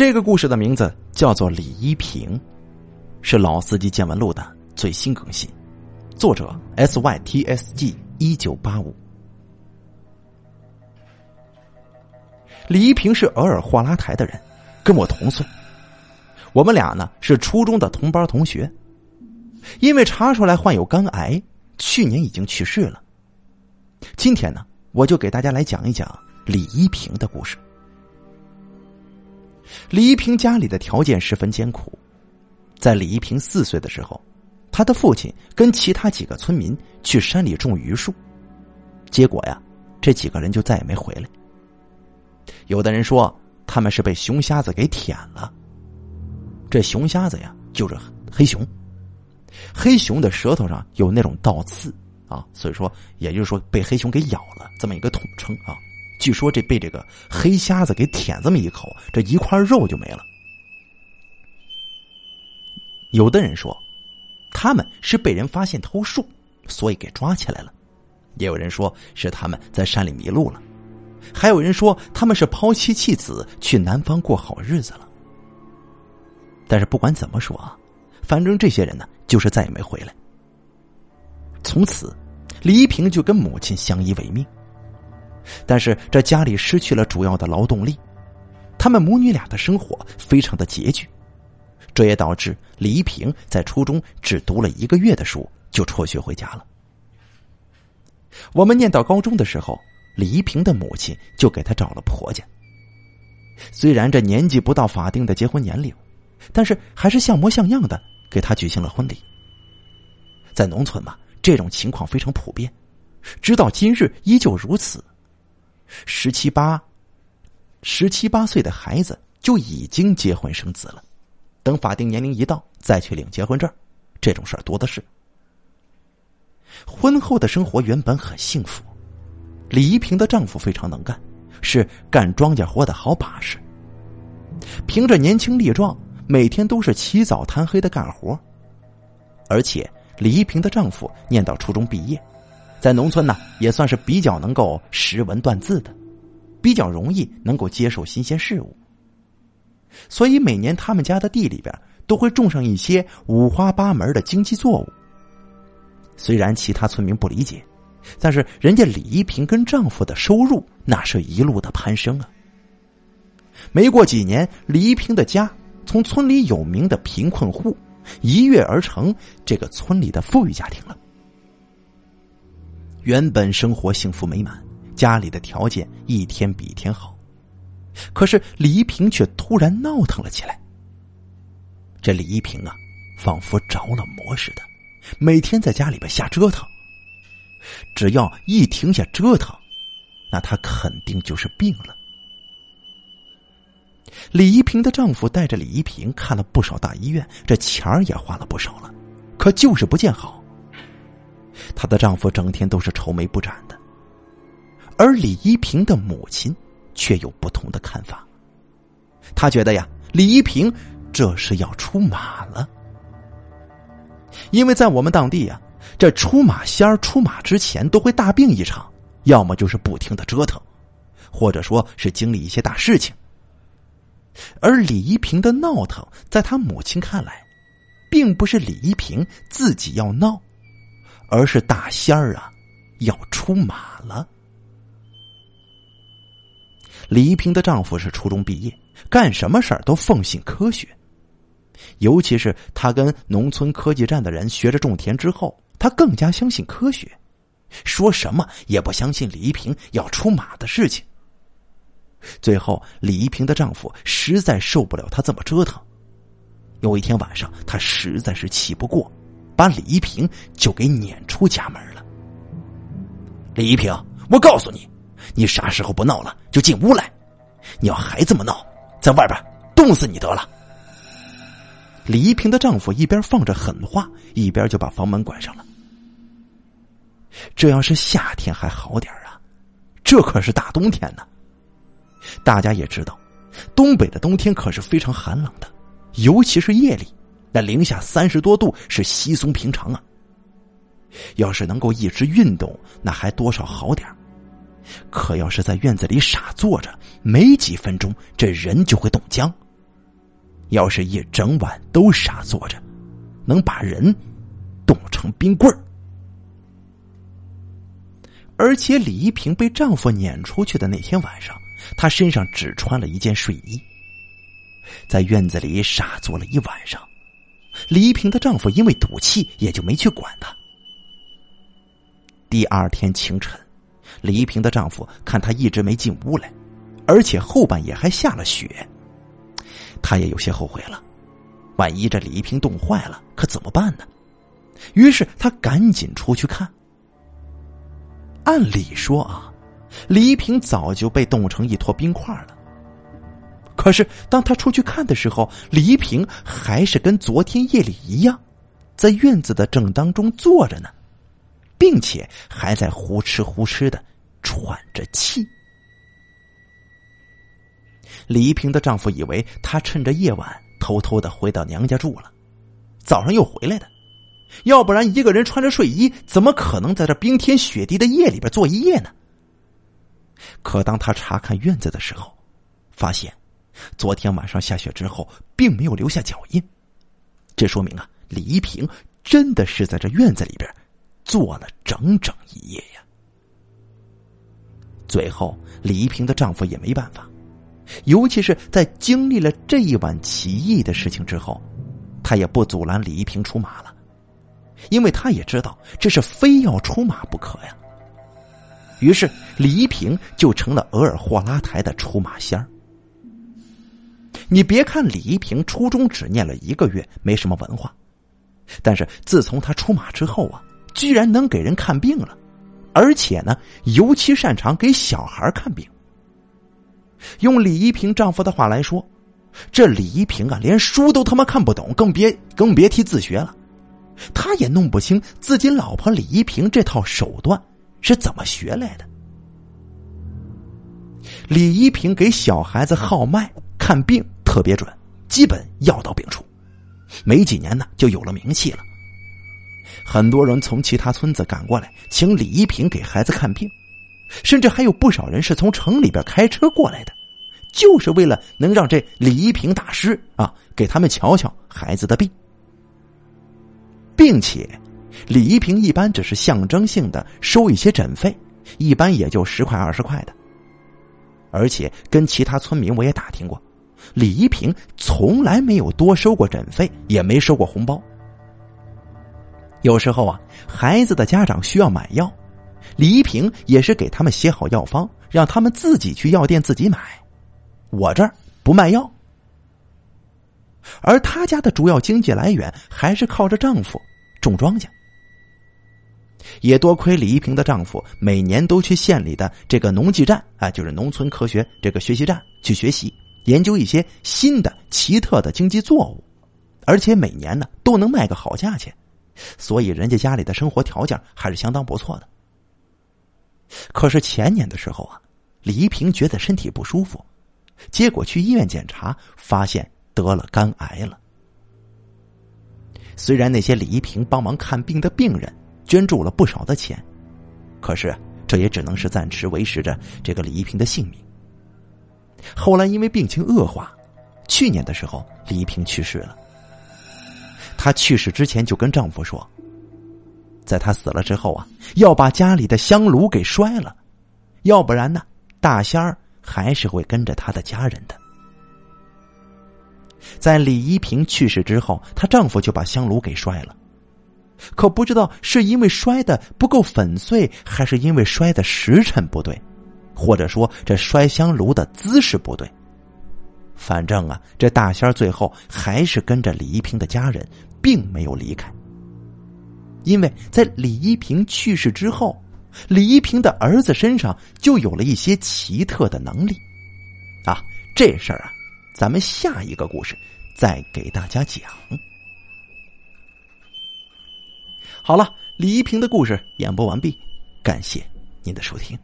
这个故事的名字叫做李一平，是老司机见闻录的最新更新，作者 S Y T S G 一九八五。李一平是额尔霍拉台的人，跟我同岁。我们俩呢是初中的同班同学，因为查出来患有肝癌，去年已经去世了。今天呢，我就给大家来讲一讲李一平的故事。李一平家里的条件十分艰苦，在李一平四岁的时候，他的父亲跟其他几个村民去山里种榆树，结果呀，这几个人就再也没回来。有的人说他们是被熊瞎子给舔了。这熊瞎子呀，就是黑熊。黑熊的舌头上有那种倒刺啊，所以说，也就是说被黑熊给咬了，这么一个统称啊。据说这被这个黑瞎子给舔这么一口，这一块肉就没了。有的人说，他们是被人发现偷树，所以给抓起来了；也有人说是他们在山里迷路了；还有人说他们是抛妻弃子去南方过好日子了。但是不管怎么说啊，反正这些人呢，就是再也没回来。从此，李一平就跟母亲相依为命。但是这家里失去了主要的劳动力，他们母女俩的生活非常的拮据，这也导致李一平在初中只读了一个月的书就辍学回家了。我们念到高中的时候，李一平的母亲就给他找了婆家。虽然这年纪不到法定的结婚年龄，但是还是像模像样的给他举行了婚礼。在农村嘛，这种情况非常普遍，直到今日依旧如此。十七八、十七八岁的孩子就已经结婚生子了，等法定年龄一到再去领结婚证，这种事儿多的是。婚后的生活原本很幸福，李一平的丈夫非常能干，是干庄稼活的好把式。凭着年轻力壮，每天都是起早贪黑的干活，而且李一平的丈夫念到初中毕业。在农村呢，也算是比较能够识文断字的，比较容易能够接受新鲜事物。所以每年他们家的地里边都会种上一些五花八门的经济作物。虽然其他村民不理解，但是人家李一平跟丈夫的收入那是一路的攀升啊。没过几年，李一平的家从村里有名的贫困户一跃而成这个村里的富裕家庭了。原本生活幸福美满，家里的条件一天比一天好，可是李一平却突然闹腾了起来。这李一平啊，仿佛着了魔似的，每天在家里边瞎折腾。只要一停下折腾，那他肯定就是病了。李一平的丈夫带着李一平看了不少大医院，这钱儿也花了不少了，可就是不见好。她的丈夫整天都是愁眉不展的，而李一平的母亲却有不同的看法。她觉得呀，李一平这是要出马了，因为在我们当地呀，这出马仙儿出马之前都会大病一场，要么就是不停的折腾，或者说是经历一些大事情。而李一平的闹腾，在他母亲看来，并不是李一平自己要闹。而是大仙儿啊，要出马了。李一平的丈夫是初中毕业，干什么事儿都奉行科学。尤其是他跟农村科技站的人学着种田之后，他更加相信科学，说什么也不相信李一平要出马的事情。最后，李一平的丈夫实在受不了他这么折腾。有一天晚上，他实在是气不过。把李一平就给撵出家门了。李一平，我告诉你，你啥时候不闹了，就进屋来。你要还这么闹，在外边冻死你得了。李一平的丈夫一边放着狠话，一边就把房门关上了。这要是夏天还好点啊，这可是大冬天呢。大家也知道，东北的冬天可是非常寒冷的，尤其是夜里。那零下三十多度是稀松平常啊。要是能够一直运动，那还多少好点可要是在院子里傻坐着，没几分钟，这人就会冻僵，要是一整晚都傻坐着，能把人冻成冰棍儿。而且李一平被丈夫撵出去的那天晚上，她身上只穿了一件睡衣，在院子里傻坐了一晚上。李一平的丈夫因为赌气，也就没去管她。第二天清晨，李一平的丈夫看她一直没进屋来，而且后半夜还下了雪，他也有些后悔了。万一这李一平冻坏了，可怎么办呢？于是他赶紧出去看。按理说啊，李一平早就被冻成一坨冰块了。可是当他出去看的时候，李一平还是跟昨天夜里一样，在院子的正当中坐着呢，并且还在呼哧呼哧的喘着气。李一平的丈夫以为她趁着夜晚偷偷的回到娘家住了，早上又回来的，要不然一个人穿着睡衣，怎么可能在这冰天雪地的夜里边坐一夜呢？可当他查看院子的时候，发现。昨天晚上下雪之后，并没有留下脚印，这说明啊，李一平真的是在这院子里边坐了整整一夜呀。最后，李一平的丈夫也没办法，尤其是在经历了这一晚奇异的事情之后，他也不阻拦李一平出马了，因为他也知道这是非要出马不可呀。于是，李一平就成了额尔霍拉台的出马仙儿。你别看李一平初中只念了一个月，没什么文化，但是自从他出马之后啊，居然能给人看病了，而且呢，尤其擅长给小孩看病。用李一平丈夫的话来说，这李一平啊，连书都他妈看不懂，更别更别提自学了。他也弄不清自己老婆李一平这套手段是怎么学来的。李一平给小孩子号脉看病。特别准，基本药到病除，没几年呢就有了名气了。很多人从其他村子赶过来，请李一平给孩子看病，甚至还有不少人是从城里边开车过来的，就是为了能让这李一平大师啊给他们瞧瞧孩子的病，并且李一平一般只是象征性的收一些诊费，一般也就十块二十块的，而且跟其他村民我也打听过。李一平从来没有多收过诊费，也没收过红包。有时候啊，孩子的家长需要买药，李一平也是给他们写好药方，让他们自己去药店自己买。我这儿不卖药，而他家的主要经济来源还是靠着丈夫种庄稼。也多亏李一平的丈夫每年都去县里的这个农技站啊，就是农村科学这个学习站去学习。研究一些新的奇特的经济作物，而且每年呢都能卖个好价钱，所以人家家里的生活条件还是相当不错的。可是前年的时候啊，李一平觉得身体不舒服，结果去医院检查，发现得了肝癌了。虽然那些李一平帮忙看病的病人捐助了不少的钱，可是这也只能是暂时维持着这个李一平的性命。后来因为病情恶化，去年的时候李一平去世了。她去世之前就跟丈夫说，在她死了之后啊，要把家里的香炉给摔了，要不然呢，大仙儿还是会跟着她的家人的。在李一平去世之后，她丈夫就把香炉给摔了，可不知道是因为摔的不够粉碎，还是因为摔的时辰不对。或者说，这摔香炉的姿势不对。反正啊，这大仙最后还是跟着李一平的家人，并没有离开。因为在李一平去世之后，李一平的儿子身上就有了一些奇特的能力。啊，这事儿啊，咱们下一个故事再给大家讲。好了，李一平的故事演播完毕，感谢您的收听。